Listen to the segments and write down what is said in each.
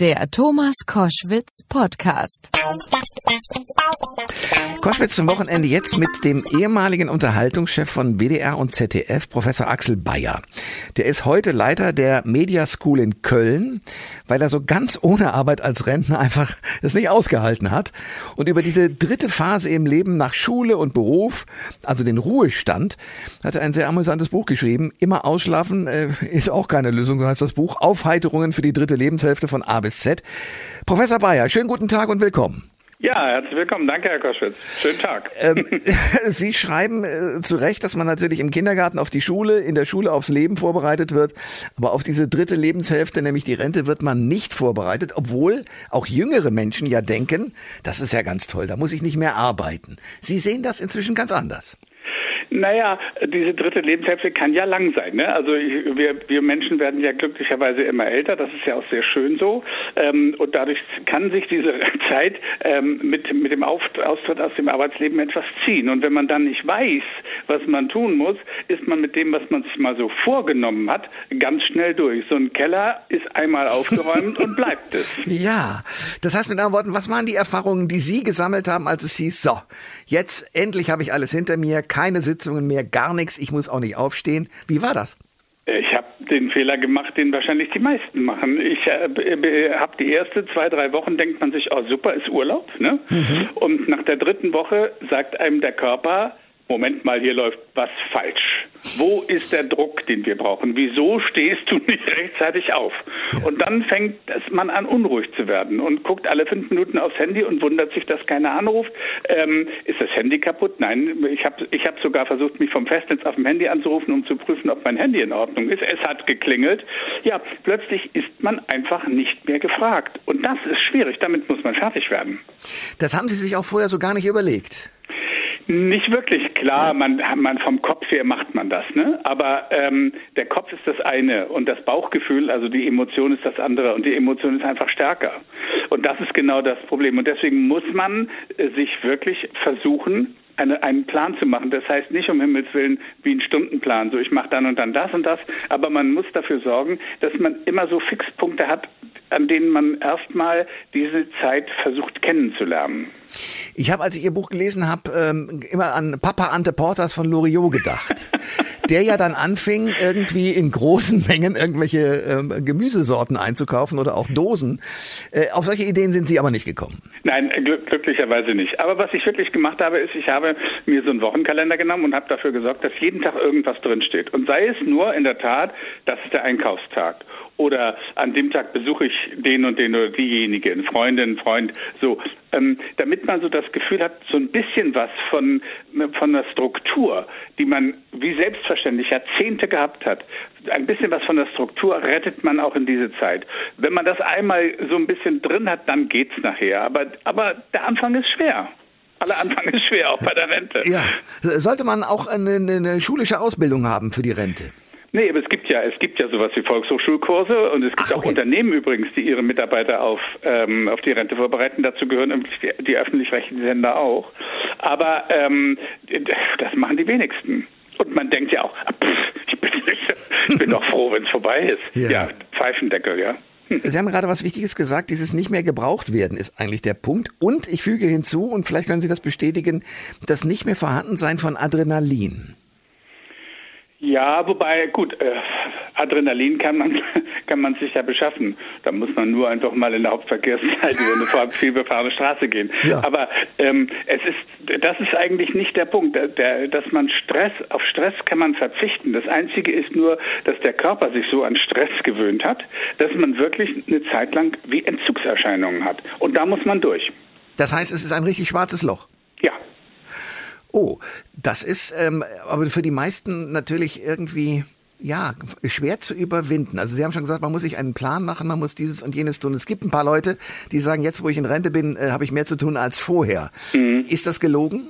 Der Thomas Koschwitz Podcast. Koschwitz zum Wochenende jetzt mit dem ehemaligen Unterhaltungschef von WDR und ZDF, Professor Axel Bayer. Der ist heute Leiter der Media School in Köln, weil er so ganz ohne Arbeit als Rentner einfach es nicht ausgehalten hat. Und über diese dritte Phase im Leben nach Schule und Beruf, also den Ruhestand, hat er ein sehr amüsantes Buch geschrieben. Immer ausschlafen äh, ist auch keine Lösung, so heißt das Buch. Aufheiterungen für die dritte Lebenshälfte von A bis Z. Professor Bayer, schönen guten Tag und willkommen. Ja, herzlich willkommen. Danke, Herr Koschwitz. Schönen Tag. Ähm, Sie schreiben äh, zu Recht, dass man natürlich im Kindergarten auf die Schule, in der Schule aufs Leben vorbereitet wird, aber auf diese dritte Lebenshälfte, nämlich die Rente, wird man nicht vorbereitet, obwohl auch jüngere Menschen ja denken, das ist ja ganz toll, da muss ich nicht mehr arbeiten. Sie sehen das inzwischen ganz anders. Naja, diese dritte Lebenshälfte kann ja lang sein. Ne? Also wir, wir Menschen werden ja glücklicherweise immer älter, das ist ja auch sehr schön so. Ähm, und dadurch kann sich diese Zeit ähm, mit, mit dem Austritt aus dem Arbeitsleben etwas ziehen. Und wenn man dann nicht weiß, was man tun muss, ist man mit dem, was man sich mal so vorgenommen hat, ganz schnell durch. So ein Keller ist einmal aufgeräumt und bleibt es. Ja, das heißt mit anderen Worten, was waren die Erfahrungen, die Sie gesammelt haben, als es hieß, so, jetzt endlich habe ich alles hinter mir, keine Sitzung Sitzungen mehr, gar nichts, ich muss auch nicht aufstehen. Wie war das? Ich habe den Fehler gemacht, den wahrscheinlich die meisten machen. Ich äh, habe die erste zwei, drei Wochen, denkt man sich, oh super, ist Urlaub. Ne? Mhm. Und nach der dritten Woche sagt einem der Körper, Moment mal, hier läuft was falsch. Wo ist der Druck, den wir brauchen? Wieso stehst du nicht rechtzeitig auf? Und dann fängt man an, unruhig zu werden und guckt alle fünf Minuten aufs Handy und wundert sich, dass keiner anruft. Ähm, ist das Handy kaputt? Nein, ich habe ich hab sogar versucht, mich vom Festnetz auf dem Handy anzurufen, um zu prüfen, ob mein Handy in Ordnung ist. Es hat geklingelt. Ja, plötzlich ist man einfach nicht mehr gefragt. Und das ist schwierig. Damit muss man fertig werden. Das haben Sie sich auch vorher so gar nicht überlegt. Nicht wirklich, klar, man, man vom Kopf her macht man das, ne? Aber ähm, der Kopf ist das eine und das Bauchgefühl, also die Emotion ist das andere und die Emotion ist einfach stärker. Und das ist genau das Problem. Und deswegen muss man äh, sich wirklich versuchen, eine, einen Plan zu machen. Das heißt nicht um Himmels Willen wie ein Stundenplan, so ich mache dann und dann das und das, aber man muss dafür sorgen, dass man immer so Fixpunkte hat, an denen man erstmal diese Zeit versucht kennenzulernen. Ich habe, als ich Ihr Buch gelesen habe, ähm, immer an Papa Ante Portas von Loriot gedacht. der ja dann anfing, irgendwie in großen Mengen irgendwelche ähm, Gemüsesorten einzukaufen oder auch Dosen. Äh, auf solche Ideen sind Sie aber nicht gekommen. Nein, glück glücklicherweise nicht. Aber was ich wirklich gemacht habe, ist, ich habe mir so einen Wochenkalender genommen und habe dafür gesorgt, dass jeden Tag irgendwas drinsteht. Und sei es nur in der Tat, das ist der Einkaufstag oder an dem Tag besuche ich den und den oder diejenige, eine Freundin, Freund, so, ähm, damit man so das Gefühl hat, so ein bisschen was von, von der Struktur, die man wie selbstverständlich Jahrzehnte gehabt hat, ein bisschen was von der Struktur rettet man auch in diese Zeit. Wenn man das einmal so ein bisschen drin hat, dann geht's nachher. Aber, aber der Anfang ist schwer. Aller Anfang ist schwer, auch bei der Rente. Ja. Sollte man auch eine, eine schulische Ausbildung haben für die Rente? Nee, aber es gibt ja, es gibt ja sowas wie Volkshochschulkurse und es gibt Ach, okay. auch Unternehmen übrigens, die ihre Mitarbeiter auf, ähm, auf die Rente vorbereiten. Dazu gehören die, die öffentlich-rechtlichen Sender auch. Aber ähm, das machen die wenigsten. Und man denkt ja auch, ah, pff, ich, bin, ich bin doch froh, wenn es vorbei ist. Ja. ja, Pfeifendeckel, ja. Sie haben gerade was Wichtiges gesagt, dieses nicht mehr gebraucht werden ist eigentlich der Punkt. Und ich füge hinzu, und vielleicht können Sie das bestätigen, das nicht mehr Vorhandensein von Adrenalin. Ja, wobei, gut, äh, Adrenalin kann man, kann man sich ja beschaffen. Da muss man nur einfach mal in der Hauptverkehrszeit über eine vielbefahrene Straße gehen. Ja. Aber ähm, es ist, das ist eigentlich nicht der Punkt, der, der, dass man Stress, auf Stress kann man verzichten. Das Einzige ist nur, dass der Körper sich so an Stress gewöhnt hat, dass man wirklich eine Zeit lang wie Entzugserscheinungen hat. Und da muss man durch. Das heißt, es ist ein richtig schwarzes Loch. Ja, Oh, das ist ähm, aber für die meisten natürlich irgendwie ja, schwer zu überwinden. Also Sie haben schon gesagt, man muss sich einen Plan machen, man muss dieses und jenes tun. Es gibt ein paar Leute, die sagen, jetzt wo ich in Rente bin, äh, habe ich mehr zu tun als vorher. Mhm. Ist das gelogen?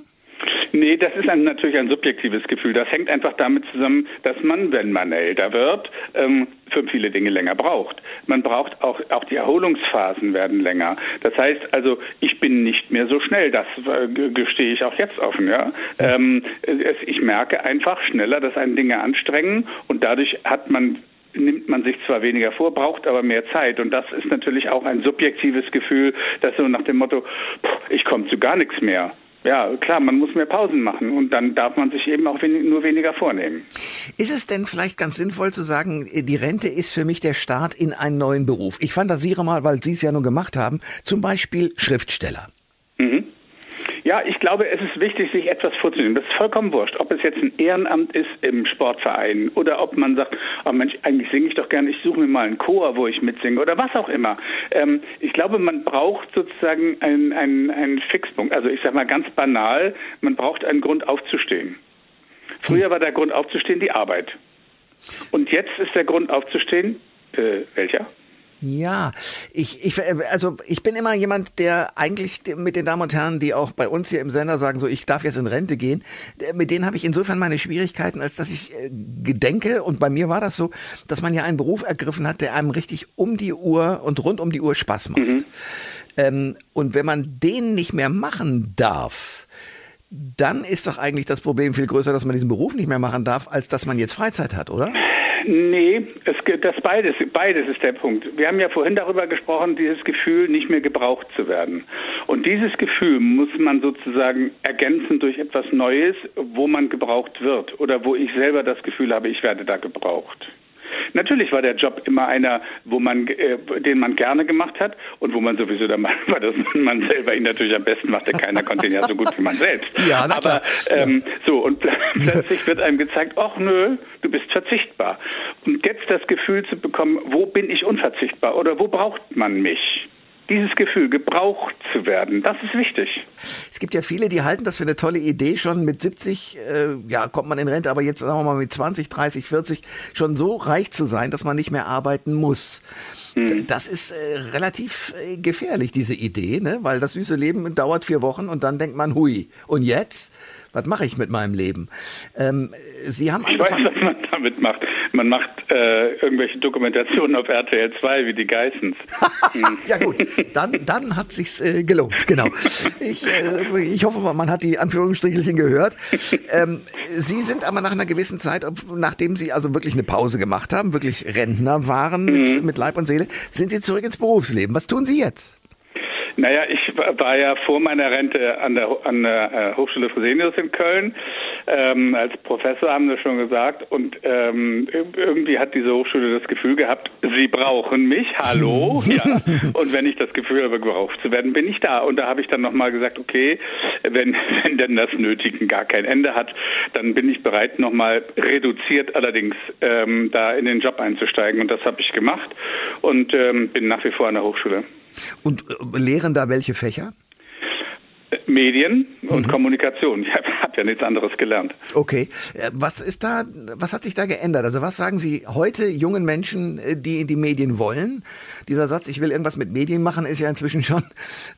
Nee, das ist ein, natürlich ein subjektives Gefühl. Das hängt einfach damit zusammen, dass man, wenn man älter wird, ähm, für viele Dinge länger braucht. Man braucht auch, auch die Erholungsphasen werden länger. Das heißt also, ich bin nicht mehr so schnell. Das äh, gestehe ich auch jetzt offen. Ja? Ähm, es, ich merke einfach schneller, dass einen Dinge anstrengen und dadurch hat man nimmt man sich zwar weniger vor, braucht aber mehr Zeit. Und das ist natürlich auch ein subjektives Gefühl, das so nach dem Motto, ich komme zu gar nichts mehr. Ja, klar, man muss mehr Pausen machen und dann darf man sich eben auch wenig, nur weniger vornehmen. Ist es denn vielleicht ganz sinnvoll zu sagen, die Rente ist für mich der Start in einen neuen Beruf? Ich fantasiere mal, weil Sie es ja nun gemacht haben, zum Beispiel Schriftsteller. Ja, ich glaube, es ist wichtig, sich etwas vorzunehmen. Das ist vollkommen wurscht, ob es jetzt ein Ehrenamt ist im Sportverein oder ob man sagt, oh Mensch, eigentlich singe ich doch gerne, ich suche mir mal einen Chor, wo ich mitsinge oder was auch immer. Ähm, ich glaube, man braucht sozusagen einen, einen, einen Fixpunkt. Also ich sage mal ganz banal, man braucht einen Grund aufzustehen. Früher war der Grund aufzustehen die Arbeit. Und jetzt ist der Grund aufzustehen, äh, welcher? Ja, ich, ich, also ich bin immer jemand, der eigentlich mit den Damen und Herren, die auch bei uns hier im Sender sagen, so ich darf jetzt in Rente gehen, mit denen habe ich insofern meine Schwierigkeiten, als dass ich äh, gedenke, und bei mir war das so, dass man ja einen Beruf ergriffen hat, der einem richtig um die Uhr und rund um die Uhr Spaß macht. Mhm. Ähm, und wenn man den nicht mehr machen darf, dann ist doch eigentlich das Problem viel größer, dass man diesen Beruf nicht mehr machen darf, als dass man jetzt Freizeit hat, oder? Nee, es, das beides, beides ist der Punkt. Wir haben ja vorhin darüber gesprochen, dieses Gefühl, nicht mehr gebraucht zu werden. Und dieses Gefühl muss man sozusagen ergänzen durch etwas Neues, wo man gebraucht wird oder wo ich selber das Gefühl habe, ich werde da gebraucht. Natürlich war der Job immer einer, wo man, äh, den man gerne gemacht hat und wo man sowieso der Meinung war, dass man selber ihn natürlich am besten machte. Keiner konnte ihn ja so gut wie man selbst. Ja, na Aber ähm, ja. so und plötzlich wird einem gezeigt, ach nö, du bist verzichtbar. Und jetzt das Gefühl zu bekommen, wo bin ich unverzichtbar oder wo braucht man mich? Dieses Gefühl, gebraucht zu werden, das ist wichtig. Es gibt ja viele, die halten das für eine tolle Idee, schon mit 70, äh, ja, kommt man in Rente, aber jetzt sagen wir mal mit 20, 30, 40 schon so reich zu sein, dass man nicht mehr arbeiten muss. Hm. Das ist äh, relativ äh, gefährlich, diese Idee, ne? weil das süße Leben dauert vier Wochen und dann denkt man, hui, und jetzt? Was mache ich mit meinem Leben? Ähm, Sie haben. Ich weiß, was man damit macht. Man macht äh, irgendwelche Dokumentationen auf RTL 2 wie die Geissens. ja gut, dann, dann hat sich's äh, gelohnt, genau. Ich, äh, ich hoffe, man hat die Anführungsstrichelchen gehört. Ähm, Sie sind aber nach einer gewissen Zeit, nachdem Sie also wirklich eine Pause gemacht haben, wirklich Rentner waren mit, mhm. mit Leib und Seele, sind Sie zurück ins Berufsleben. Was tun Sie jetzt? Naja, ich war ja vor meiner Rente an der, an der äh, Hochschule Fresenius in Köln ähm, als Professor, haben wir schon gesagt. Und ähm, irgendwie hat diese Hochschule das Gefühl gehabt, sie brauchen mich, hallo. ja. Und wenn ich das Gefühl habe, gebraucht zu werden, bin ich da. Und da habe ich dann nochmal gesagt, okay, wenn, wenn denn das Nötigen gar kein Ende hat, dann bin ich bereit, nochmal reduziert allerdings ähm, da in den Job einzusteigen. Und das habe ich gemacht und ähm, bin nach wie vor an der Hochschule. Und äh, lehren da welche Fächer? Medien und mhm. Kommunikation. Ich habe ja nichts anderes gelernt. Okay. Äh, was ist da, was hat sich da geändert? Also was sagen Sie heute jungen Menschen, äh, die in die Medien wollen? Dieser Satz, ich will irgendwas mit Medien machen, ist ja inzwischen schon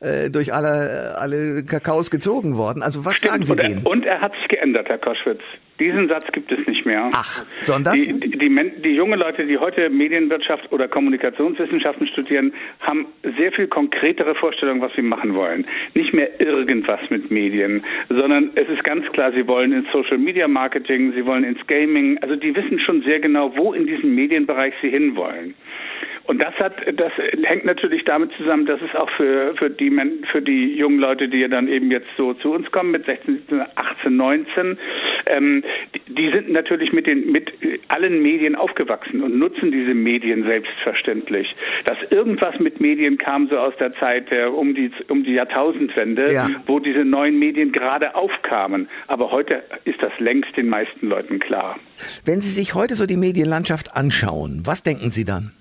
äh, durch alle, alle Kakaos gezogen worden. Also was Stimmt. sagen Sie und denen? und er hat sich geändert, Herr Koschwitz. Diesen Satz gibt es nicht mehr. Ach, sondern? Die, die, die, die junge Leute, die heute Medienwirtschaft oder Kommunikationswissenschaften studieren, haben sehr viel konkretere Vorstellungen, was sie machen wollen. Nicht mehr irgendwas mit Medien, sondern es ist ganz klar, sie wollen ins Social Media Marketing, sie wollen ins Gaming. Also die wissen schon sehr genau, wo in diesem Medienbereich sie hinwollen. Und das hat, das hängt natürlich damit zusammen, dass es auch für, für die, für die jungen Leute, die ja dann eben jetzt so zu uns kommen mit 16, 17, 18, 19, ähm, die, die sind natürlich mit den, mit allen Medien aufgewachsen und nutzen diese Medien selbstverständlich. Dass irgendwas mit Medien kam so aus der Zeit der, um die, um die Jahrtausendwende, ja. wo diese neuen Medien gerade aufkamen. Aber heute ist das längst den meisten Leuten klar. Wenn Sie sich heute so die Medienlandschaft anschauen, was denken Sie dann?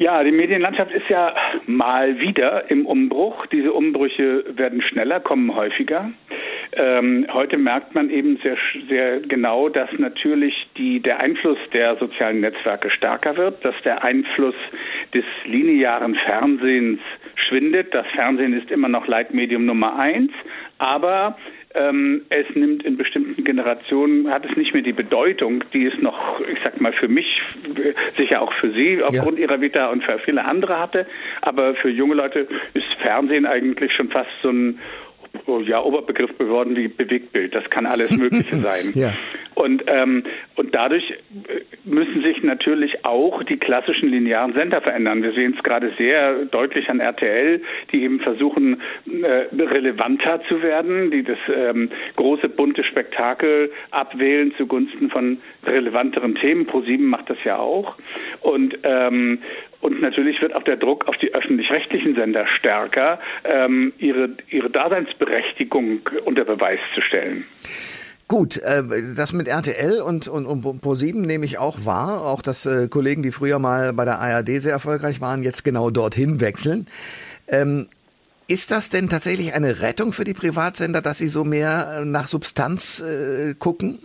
Ja, die Medienlandschaft ist ja mal wieder im Umbruch. Diese Umbrüche werden schneller, kommen häufiger. Ähm, heute merkt man eben sehr, sehr genau, dass natürlich die, der Einfluss der sozialen Netzwerke stärker wird, dass der Einfluss des linearen Fernsehens schwindet. Das Fernsehen ist immer noch Leitmedium Nummer eins, aber ähm, es nimmt in bestimmten Generationen, hat es nicht mehr die Bedeutung, die es noch, ich sag mal, für mich, sicher auch für Sie aufgrund ja. Ihrer Vita und für viele andere hatte. Aber für junge Leute ist Fernsehen eigentlich schon fast so ein ja, Oberbegriff geworden wie Bewegtbild. Das kann alles Mögliche sein. ja. Und, ähm, und dadurch müssen sich natürlich auch die klassischen linearen Sender verändern. Wir sehen es gerade sehr deutlich an RTL, die eben versuchen, äh, relevanter zu werden, die das ähm, große bunte Spektakel abwählen zugunsten von relevanteren Themen. ProSieben macht das ja auch. Und ähm, und natürlich wird auch der Druck auf die öffentlich-rechtlichen Sender stärker, ähm, ihre, ihre Daseinsberechtigung unter Beweis zu stellen. Gut, äh, das mit RTL und, und, und Pro7 nehme ich auch wahr. Auch dass äh, Kollegen, die früher mal bei der ARD sehr erfolgreich waren, jetzt genau dorthin wechseln. Ähm, ist das denn tatsächlich eine Rettung für die Privatsender, dass sie so mehr äh, nach Substanz äh, gucken?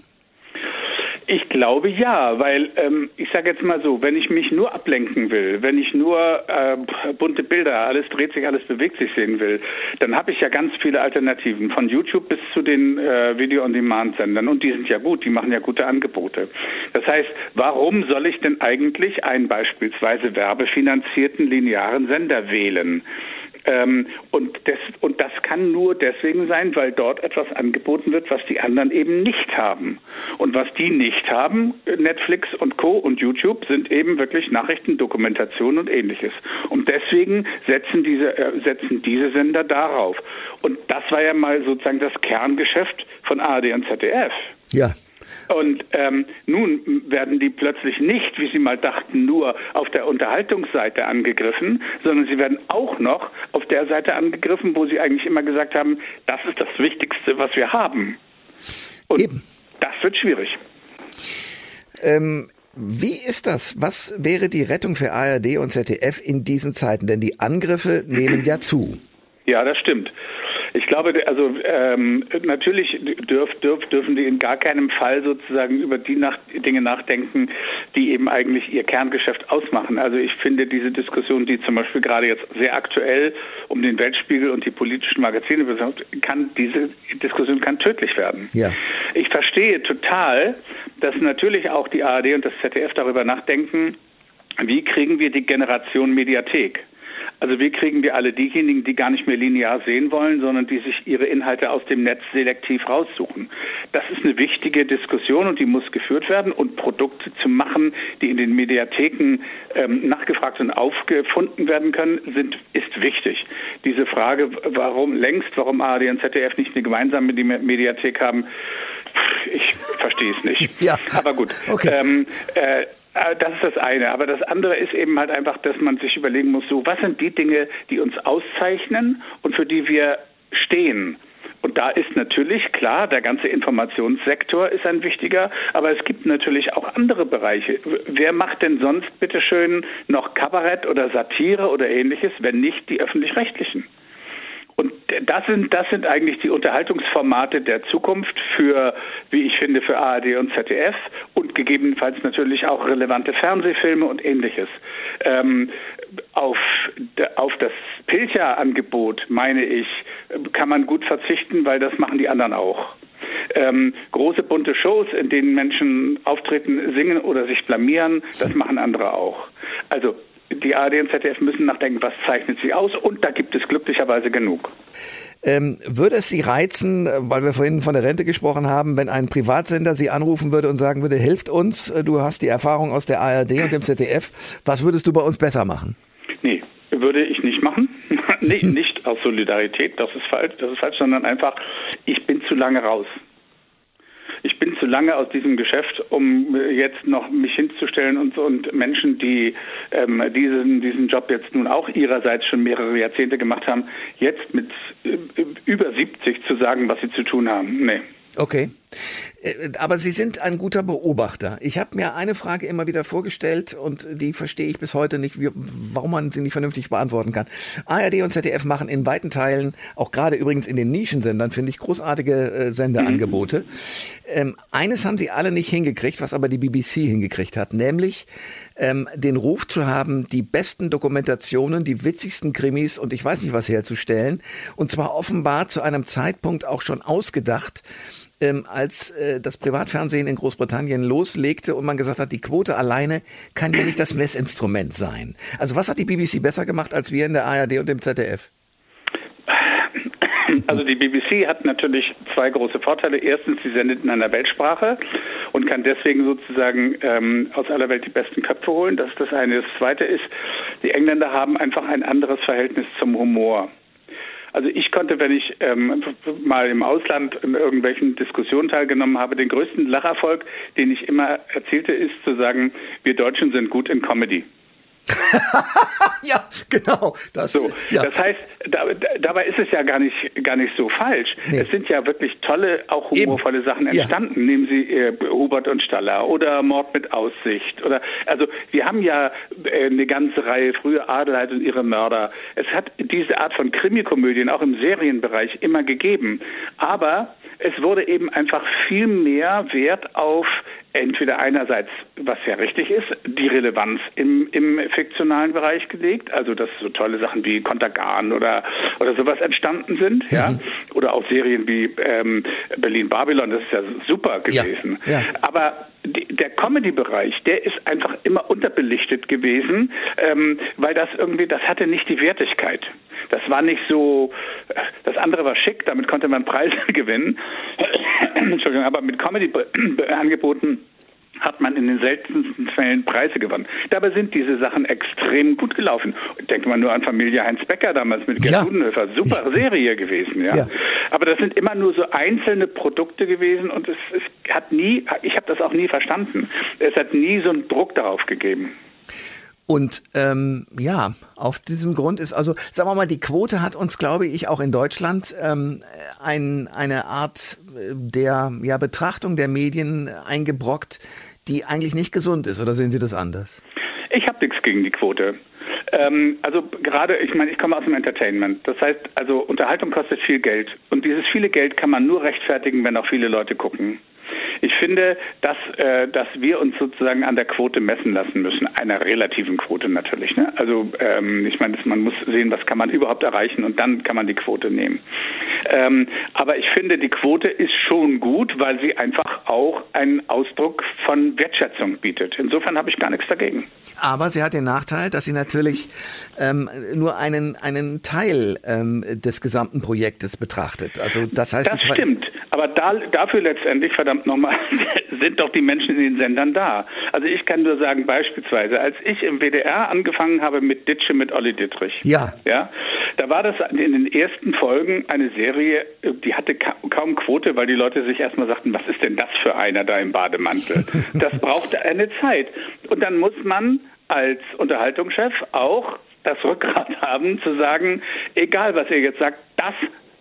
Ich glaube ja, weil ähm, ich sage jetzt mal so, wenn ich mich nur ablenken will, wenn ich nur äh, bunte Bilder, alles dreht sich, alles bewegt sich sehen will, dann habe ich ja ganz viele Alternativen, von YouTube bis zu den äh, Video-on-Demand-Sendern. Und die sind ja gut, die machen ja gute Angebote. Das heißt, warum soll ich denn eigentlich einen beispielsweise werbefinanzierten linearen Sender wählen? Ähm, und, das, und das kann nur deswegen sein, weil dort etwas angeboten wird, was die anderen eben nicht haben. Und was die nicht haben, Netflix und Co. und YouTube, sind eben wirklich Nachrichten, Dokumentation und ähnliches. Und deswegen setzen diese, äh, setzen diese Sender darauf. Und das war ja mal sozusagen das Kerngeschäft von ARD und ZDF. Ja. Und ähm, nun werden die plötzlich nicht, wie sie mal dachten, nur auf der Unterhaltungsseite angegriffen, sondern sie werden auch noch auf der Seite angegriffen, wo sie eigentlich immer gesagt haben, das ist das Wichtigste, was wir haben. Und Eben. das wird schwierig. Ähm, wie ist das? Was wäre die Rettung für ARD und ZDF in diesen Zeiten? Denn die Angriffe nehmen ja zu. Ja, das stimmt. Ich glaube, also ähm, natürlich dürf, dürf, dürfen die in gar keinem Fall sozusagen über die nach, Dinge nachdenken, die eben eigentlich ihr Kerngeschäft ausmachen. Also ich finde diese Diskussion, die zum Beispiel gerade jetzt sehr aktuell um den Weltspiegel und die politischen Magazine besorgt, kann diese Diskussion kann tödlich werden. Ja. Ich verstehe total, dass natürlich auch die ARD und das ZDF darüber nachdenken, wie kriegen wir die Generation Mediathek? Also wie kriegen wir alle diejenigen, die gar nicht mehr linear sehen wollen, sondern die sich ihre Inhalte aus dem Netz selektiv raussuchen. Das ist eine wichtige Diskussion und die muss geführt werden und Produkte zu machen, die in den Mediatheken ähm, nachgefragt und aufgefunden werden können, sind, ist wichtig. Diese Frage, warum längst, warum ARD und ZDF nicht eine gemeinsame Mediathek haben, ich verstehe es nicht. Ja. Aber gut. Okay. Ähm, äh, äh, das ist das eine. Aber das andere ist eben halt einfach, dass man sich überlegen muss, so, was sind die Dinge, die uns auszeichnen und für die wir stehen? Und da ist natürlich klar, der ganze Informationssektor ist ein wichtiger, aber es gibt natürlich auch andere Bereiche. Wer macht denn sonst bitteschön noch Kabarett oder Satire oder ähnliches, wenn nicht die öffentlich-rechtlichen? Und das sind, das sind eigentlich die Unterhaltungsformate der Zukunft für, wie ich finde, für ARD und ZDF und gegebenenfalls natürlich auch relevante Fernsehfilme und ähnliches. Ähm, auf, auf das Pilcher-Angebot, meine ich, kann man gut verzichten, weil das machen die anderen auch. Ähm, große bunte Shows, in denen Menschen auftreten, singen oder sich blamieren, das machen andere auch. Also die ARD und ZDF müssen nachdenken, was zeichnet sie aus und da gibt es glücklicherweise genug. Ähm, würde es Sie reizen, weil wir vorhin von der Rente gesprochen haben, wenn ein Privatsender Sie anrufen würde und sagen würde, hilft uns, du hast die Erfahrung aus der ARD und dem ZDF, was würdest du bei uns besser machen? Nee, würde ich nicht machen. nee, nicht aus Solidarität, das ist falsch, das ist falsch, sondern einfach, ich bin zu lange raus bin zu lange aus diesem Geschäft, um jetzt noch mich hinzustellen und, und Menschen, die ähm, diesen, diesen Job jetzt nun auch ihrerseits schon mehrere Jahrzehnte gemacht haben, jetzt mit äh, über 70 zu sagen, was sie zu tun haben. Nee. Okay. Äh, aber Sie sind ein guter Beobachter. Ich habe mir eine Frage immer wieder vorgestellt und die verstehe ich bis heute nicht, wie, warum man sie nicht vernünftig beantworten kann. ARD und ZDF machen in weiten Teilen, auch gerade übrigens in den Nischensendern, finde ich, großartige äh, Sendeangebote. Mhm. Ähm, eines haben sie alle nicht hingekriegt, was aber die BBC hingekriegt hat, nämlich ähm, den Ruf zu haben, die besten Dokumentationen, die witzigsten Krimis und ich weiß nicht was herzustellen. Und zwar offenbar zu einem Zeitpunkt auch schon ausgedacht, ähm, als äh, das Privatfernsehen in Großbritannien loslegte und man gesagt hat, die Quote alleine kann ja nicht das Messinstrument sein. Also was hat die BBC besser gemacht als wir in der ARD und im ZDF? Also die BBC hat natürlich zwei große Vorteile. Erstens, sie sendet in einer Weltsprache und kann deswegen sozusagen ähm, aus aller Welt die besten Köpfe holen. Das ist das eine. Das zweite ist, die Engländer haben einfach ein anderes Verhältnis zum Humor. Also ich konnte, wenn ich ähm, mal im Ausland in irgendwelchen Diskussionen teilgenommen habe, den größten Lacherfolg, den ich immer erzählte, ist zu sagen, wir Deutschen sind gut in Comedy. ja, genau. Das, so, ja. das heißt, da, dabei ist es ja gar nicht, gar nicht so falsch. Nee. Es sind ja wirklich tolle, auch humorvolle Eben. Sachen entstanden. Ja. Nehmen Sie äh, Hubert und Staller oder Mord mit Aussicht oder also wir haben ja äh, eine ganze Reihe frühe Adelheid und ihre Mörder. Es hat diese Art von Krimikomödien auch im Serienbereich immer gegeben, aber es wurde eben einfach viel mehr Wert auf entweder einerseits, was ja richtig ist, die Relevanz im, im fiktionalen Bereich gelegt, also dass so tolle Sachen wie Kontergan oder oder sowas entstanden sind, mhm. ja, oder auch Serien wie ähm, Berlin Babylon, das ist ja super gewesen. Ja. Ja. Aber die, der Comedy-Bereich, der ist einfach immer unterbelichtet gewesen, ähm, weil das irgendwie, das hatte nicht die Wertigkeit. Das war nicht so, das andere war schick, damit konnte man Preise gewinnen. Entschuldigung, aber mit Comedy-Angeboten hat man in den seltensten Fällen Preise gewonnen. Dabei sind diese Sachen extrem gut gelaufen. Denkt man nur an Familie Heinz Becker damals mit Gerd ja. Udenhöfer. Super Serie gewesen, ja. ja. Aber das sind immer nur so einzelne Produkte gewesen und es, es hat nie, ich habe das auch nie verstanden. Es hat nie so einen Druck darauf gegeben. Und ähm, ja, auf diesem Grund ist also, sagen wir mal, die Quote hat uns, glaube ich, auch in Deutschland ähm, ein, eine Art äh, der ja, Betrachtung der Medien eingebrockt, die eigentlich nicht gesund ist. Oder sehen Sie das anders? Ich habe nichts gegen die Quote. Ähm, also gerade, ich meine, ich komme aus dem Entertainment. Das heißt, also Unterhaltung kostet viel Geld. Und dieses viele Geld kann man nur rechtfertigen, wenn auch viele Leute gucken. Ich finde, dass, äh, dass wir uns sozusagen an der Quote messen lassen müssen, einer relativen Quote natürlich. Ne? Also ähm, ich meine, man muss sehen, was kann man überhaupt erreichen und dann kann man die Quote nehmen. Ähm, aber ich finde, die Quote ist schon gut, weil sie einfach auch einen Ausdruck von Wertschätzung bietet. Insofern habe ich gar nichts dagegen. Aber sie hat den Nachteil, dass sie natürlich ähm, nur einen, einen Teil ähm, des gesamten Projektes betrachtet. Also das heißt, das stimmt. Aber da, dafür letztendlich, verdammt nochmal, sind doch die Menschen in den Sendern da. Also ich kann nur sagen, beispielsweise, als ich im WDR angefangen habe mit Ditsche mit Olli Dittrich, ja. Ja, da war das in den ersten Folgen eine Serie, die hatte kaum Quote, weil die Leute sich erstmal sagten, was ist denn das für einer da im Bademantel? Das brauchte eine Zeit. Und dann muss man als Unterhaltungschef auch das Rückgrat haben, zu sagen, egal was ihr jetzt sagt, das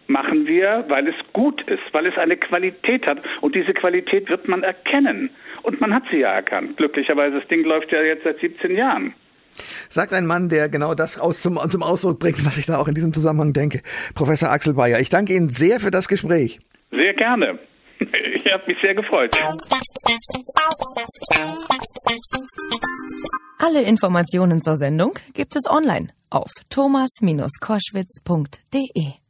machen wir, weil es gut ist, weil es eine Qualität hat. Und diese Qualität wird man erkennen. Und man hat sie ja erkannt. Glücklicherweise, das Ding läuft ja jetzt seit 17 Jahren. Sagt ein Mann, der genau das aus zum, zum Ausdruck bringt, was ich da auch in diesem Zusammenhang denke. Professor Axel Bayer, ich danke Ihnen sehr für das Gespräch. Sehr gerne. Ich habe mich sehr gefreut. Alle Informationen zur Sendung gibt es online auf thomas-koschwitz.de.